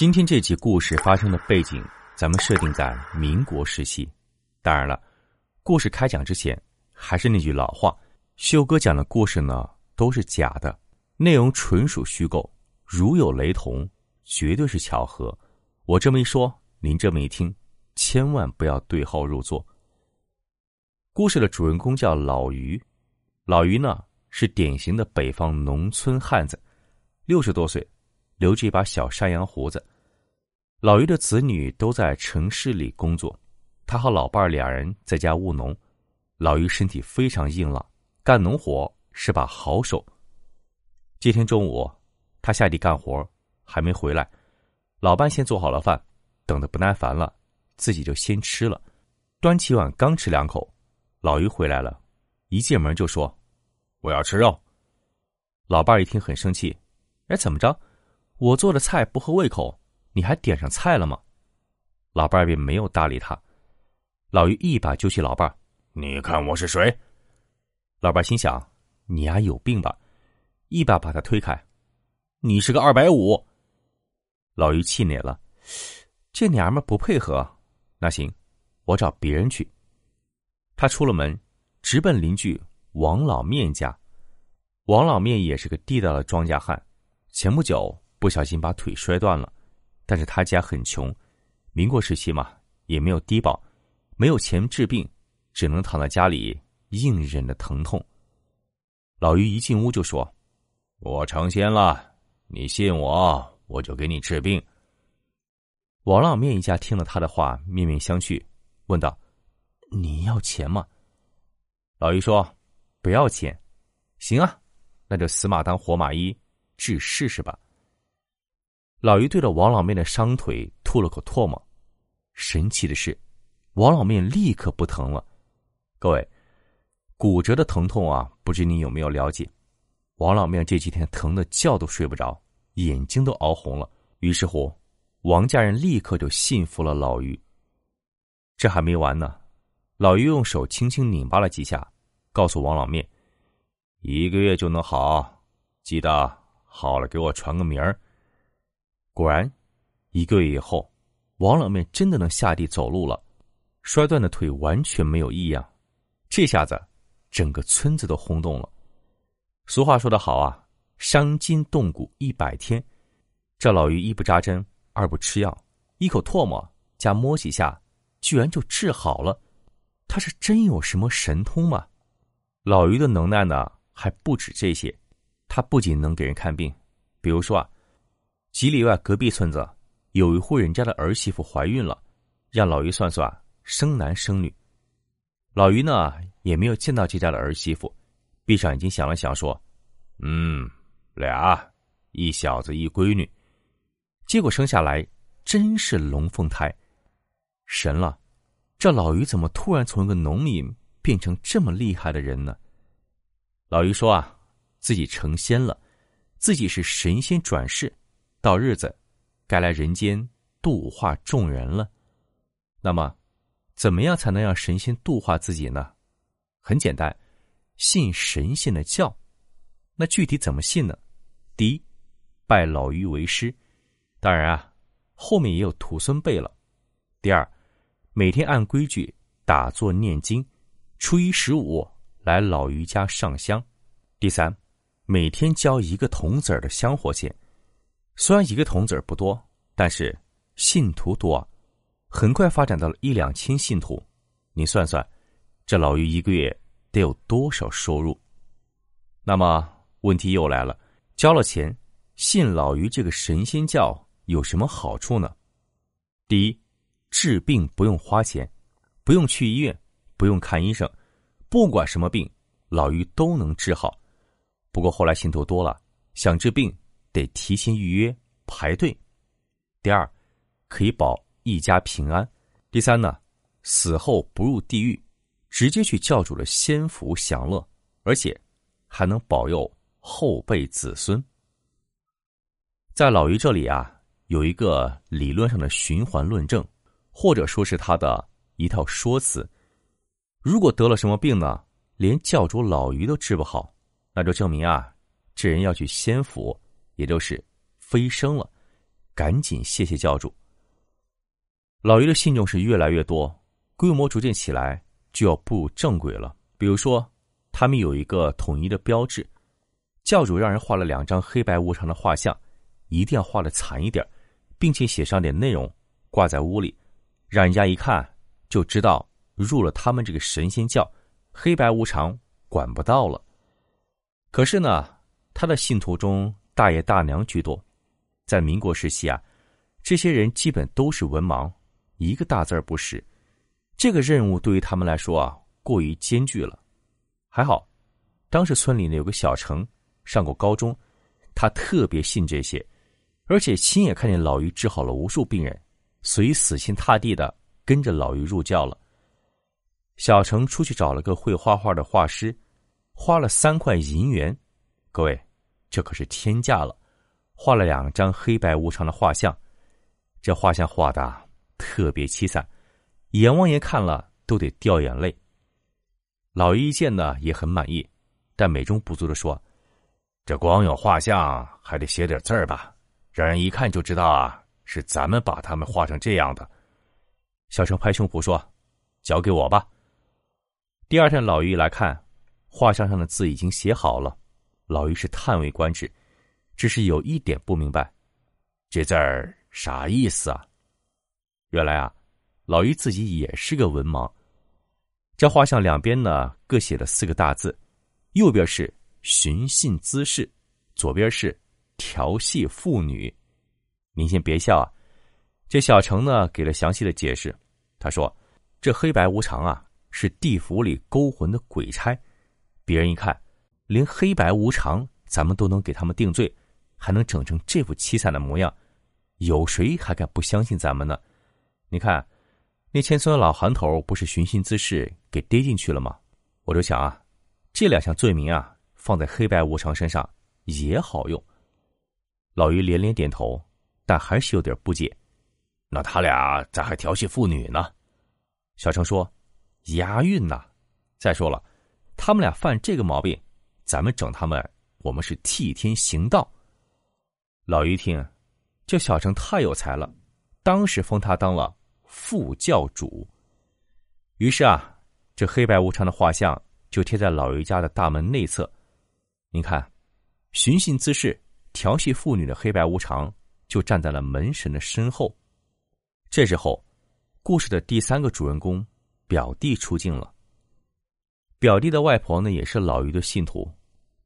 今天这集故事发生的背景，咱们设定在民国时期。当然了，故事开讲之前，还是那句老话，修哥讲的故事呢都是假的，内容纯属虚构，如有雷同，绝对是巧合。我这么一说，您这么一听，千万不要对号入座。故事的主人公叫老于，老于呢是典型的北方农村汉子，六十多岁。留着一把小山羊胡子，老于的子女都在城市里工作，他和老伴儿俩人在家务农。老于身体非常硬朗，干农活是把好手。这天中午，他下地干活，还没回来，老伴先做好了饭，等得不耐烦了，自己就先吃了。端起碗刚吃两口，老于回来了，一进门就说：“我要吃肉。”老伴儿一听很生气：“哎，怎么着？”我做的菜不合胃口，你还点上菜了吗？老伴儿便没有搭理他。老于一把揪起老伴儿：“你看我是谁？”老伴儿心想：“你丫有病吧！”一把把他推开：“你是个二百五。”老于气馁了：“这娘们不配合，那行，我找别人去。”他出了门，直奔邻居王老面家。王老面也是个地道的庄稼汉，前不久。不小心把腿摔断了，但是他家很穷，民国时期嘛，也没有低保，没有钱治病，只能躺在家里硬忍着疼痛。老于一进屋就说：“我成仙了，你信我，我就给你治病。”王老面一家听了他的话，面面相觑，问道：“你要钱吗？”老于说：“不要钱。”行啊，那就死马当活马医，治试试吧。老于对着王老面的伤腿吐了口唾沫，神奇的是，王老面立刻不疼了。各位，骨折的疼痛啊，不知你有没有了解？王老面这几天疼的觉都睡不着，眼睛都熬红了。于是乎，王家人立刻就信服了老于。这还没完呢，老于用手轻轻拧巴了几下，告诉王老面：“一个月就能好，记得好了给我传个名儿。”果然，一个月以后，王老面真的能下地走路了，摔断的腿完全没有异样。这下子，整个村子都轰动了。俗话说得好啊，伤筋动骨一百天。这老于一不扎针，二不吃药，一口唾沫加摸几下，居然就治好了。他是真有什么神通吗？老于的能耐呢，还不止这些。他不仅能给人看病，比如说啊。几里外隔壁村子，有一户人家的儿媳妇怀孕了，让老于算算生男生女。老于呢也没有见到这家的儿媳妇，闭上眼睛想了想说：“嗯，俩，一小子一闺女。”结果生下来真是龙凤胎，神了！这老于怎么突然从一个农民变成这么厉害的人呢？老于说啊，自己成仙了，自己是神仙转世。到日子，该来人间度化众人了。那么，怎么样才能让神仙度化自己呢？很简单，信神仙的教。那具体怎么信呢？第一，拜老于为师。当然啊，后面也有徒孙辈了。第二，每天按规矩打坐念经，初一十五来老于家上香。第三，每天交一个铜子儿的香火钱。虽然一个铜子儿不多，但是信徒多，很快发展到了一两千信徒。你算算，这老于一个月得有多少收入？那么问题又来了：交了钱，信老于这个神仙教有什么好处呢？第一，治病不用花钱，不用去医院，不用看医生，不管什么病，老于都能治好。不过后来信徒多了，想治病。得提前预约排队。第二，可以保一家平安。第三呢，死后不入地狱，直接去教主的仙府享乐，而且还能保佑后辈子孙。在老于这里啊，有一个理论上的循环论证，或者说是他的一套说辞。如果得了什么病呢，连教主老于都治不好，那就证明啊，这人要去仙府。也就是飞升了，赶紧谢谢教主。老于的信众是越来越多，规模逐渐起来，就要步入正轨了。比如说，他们有一个统一的标志，教主让人画了两张黑白无常的画像，一定要画的惨一点，并且写上点内容，挂在屋里，让人家一看就知道入了他们这个神仙教，黑白无常管不到了。可是呢，他的信徒中大爷大娘居多，在民国时期啊，这些人基本都是文盲，一个大字儿不识。这个任务对于他们来说啊，过于艰巨了。还好，当时村里呢有个小程，上过高中，他特别信这些，而且亲眼看见老于治好了无数病人，所以死心塌地的跟着老于入教了。小程出去找了个会画画的画师。花了三块银元，各位，这可是天价了。画了两张黑白无常的画像，这画像画的特别凄惨，阎王爷看了都得掉眼泪。老一见呢也很满意，但美中不足的说：“这光有画像，还得写点字儿吧，让人一看就知道啊，是咱们把他们画成这样的。”小程拍胸脯说：“交给我吧。”第二天，老于来看。画像上的字已经写好了，老于是叹为观止，只是有一点不明白，这字儿啥意思啊？原来啊，老于自己也是个文盲。这画像两边呢各写了四个大字，右边是寻衅滋事，左边是调戏妇女。您先别笑啊，这小程呢给了详细的解释，他说：“这黑白无常啊，是地府里勾魂的鬼差。”别人一看，连黑白无常，咱们都能给他们定罪，还能整成这副凄惨的模样，有谁还敢不相信咱们呢？你看，那千村的老韩头不是寻衅滋事给逮进去了吗？我就想啊，这两项罪名啊，放在黑白无常身上也好用。老于连连点头，但还是有点不解。那他俩咋还调戏妇女呢？小程说：“押韵呐。再说了。他们俩犯这个毛病，咱们整他们，我们是替天行道。老于听，这小程太有才了，当时封他当了副教主。于是啊，这黑白无常的画像就贴在老于家的大门内侧。您看，寻衅滋事、调戏妇女的黑白无常就站在了门神的身后。这时候，故事的第三个主人公表弟出镜了。表弟的外婆呢，也是老于的信徒。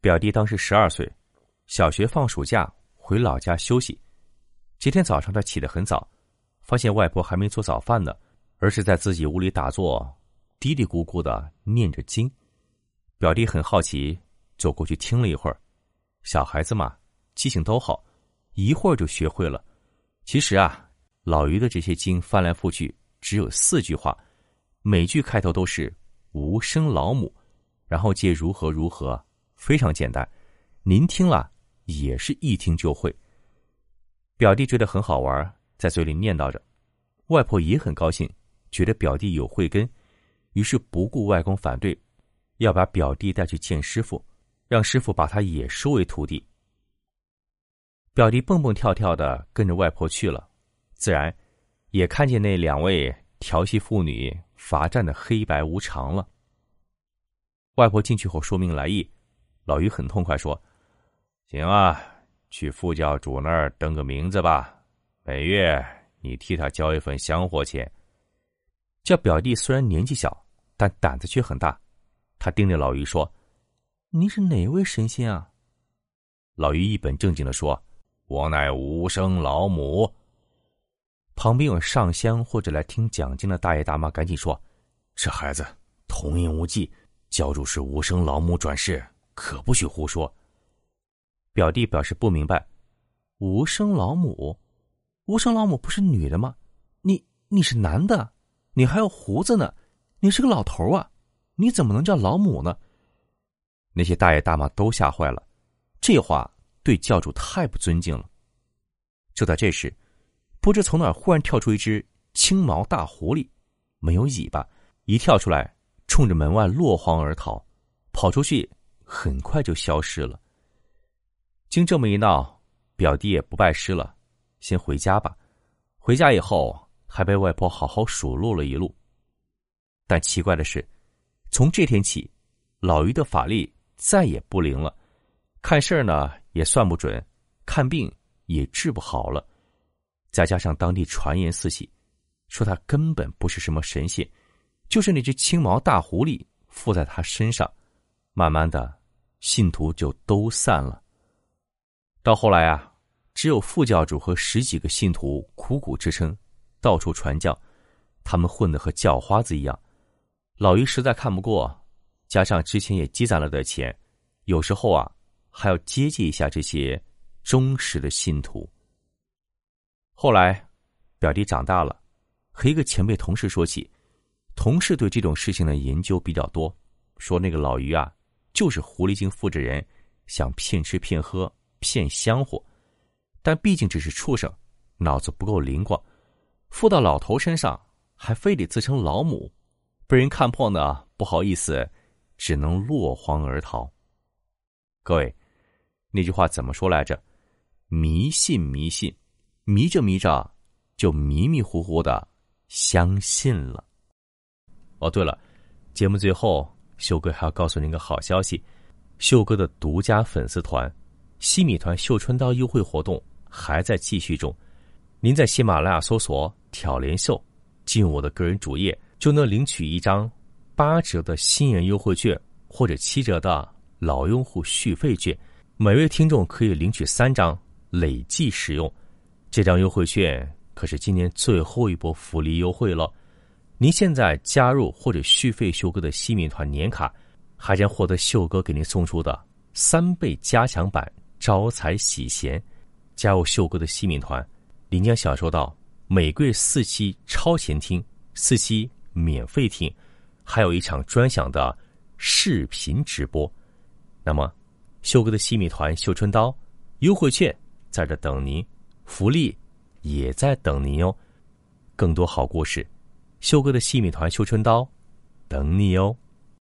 表弟当时十二岁，小学放暑假回老家休息。今天早上他起得很早，发现外婆还没做早饭呢，而是在自己屋里打坐，嘀嘀咕咕的念着经。表弟很好奇，走过去听了一会儿。小孩子嘛，记性都好，一会儿就学会了。其实啊，老于的这些经翻来覆去只有四句话，每句开头都是。无生老母，然后接如何如何，非常简单。您听了也是一听就会。表弟觉得很好玩，在嘴里念叨着。外婆也很高兴，觉得表弟有慧根，于是不顾外公反对，要把表弟带去见师傅，让师傅把他也收为徒弟。表弟蹦蹦跳跳的跟着外婆去了，自然也看见那两位调戏妇女。罚站的黑白无常了。外婆进去后说明来意，老于很痛快说：“行啊，去副教主那儿登个名字吧，每月你替他交一份香火钱。”这表弟虽然年纪小，但胆子却很大。他盯着老于说：“您是哪位神仙啊？”老于一本正经的说：“我乃无声老母。”旁边有上香或者来听讲经的大爷大妈，赶紧说：“这孩子童言无忌，教主是无声老母转世，可不许胡说。”表弟表示不明白：“无生老母，无生老母不是女的吗？你你是男的，你还有胡子呢，你是个老头啊，你怎么能叫老母呢？”那些大爷大妈都吓坏了，这话对教主太不尊敬了。就在这时。不知从哪忽然跳出一只青毛大狐狸，没有尾巴，一跳出来，冲着门外落荒而逃，跑出去，很快就消失了。经这么一闹，表弟也不拜师了，先回家吧。回家以后，还被外婆好好数落了一路。但奇怪的是，从这天起，老于的法力再也不灵了，看事儿呢也算不准，看病也治不好了。再加上当地传言四起，说他根本不是什么神仙，就是那只青毛大狐狸附在他身上。慢慢的，信徒就都散了。到后来啊，只有副教主和十几个信徒苦苦支撑，到处传教。他们混得和叫花子一样。老于实在看不过，加上之前也积攒了点钱，有时候啊，还要接济一下这些忠实的信徒。后来，表弟长大了，和一个前辈同事说起，同事对这种事情的研究比较多，说那个老于啊。就是狐狸精附着人，想骗吃骗喝骗香火，但毕竟只是畜生，脑子不够灵光，附到老头身上还非得自称老母，被人看破呢，不好意思，只能落荒而逃。各位，那句话怎么说来着？迷信迷信，迷着迷着就迷迷糊糊的相信了。哦，对了，节目最后。秀哥还要告诉您个好消息，秀哥的独家粉丝团“西米团绣春刀”优惠活动还在继续中。您在喜马拉雅搜索“挑帘秀”，进入我的个人主页，就能领取一张八折的新人优惠券或者七折的老用户续费券。每位听众可以领取三张，累计使用。这张优惠券可是今年最后一波福利优惠了。您现在加入或者续费秀哥的西米团年卡，还将获得秀哥给您送出的三倍加强版招财喜贤。加入秀哥的西米团，您将享受到每个月四期超前听、四期免费听，还有一场专享的视频直播。那么，秀哥的西米团绣春刀优惠券在这等您，福利也在等您哦。更多好故事。秀哥的细米团绣春刀，等你哦。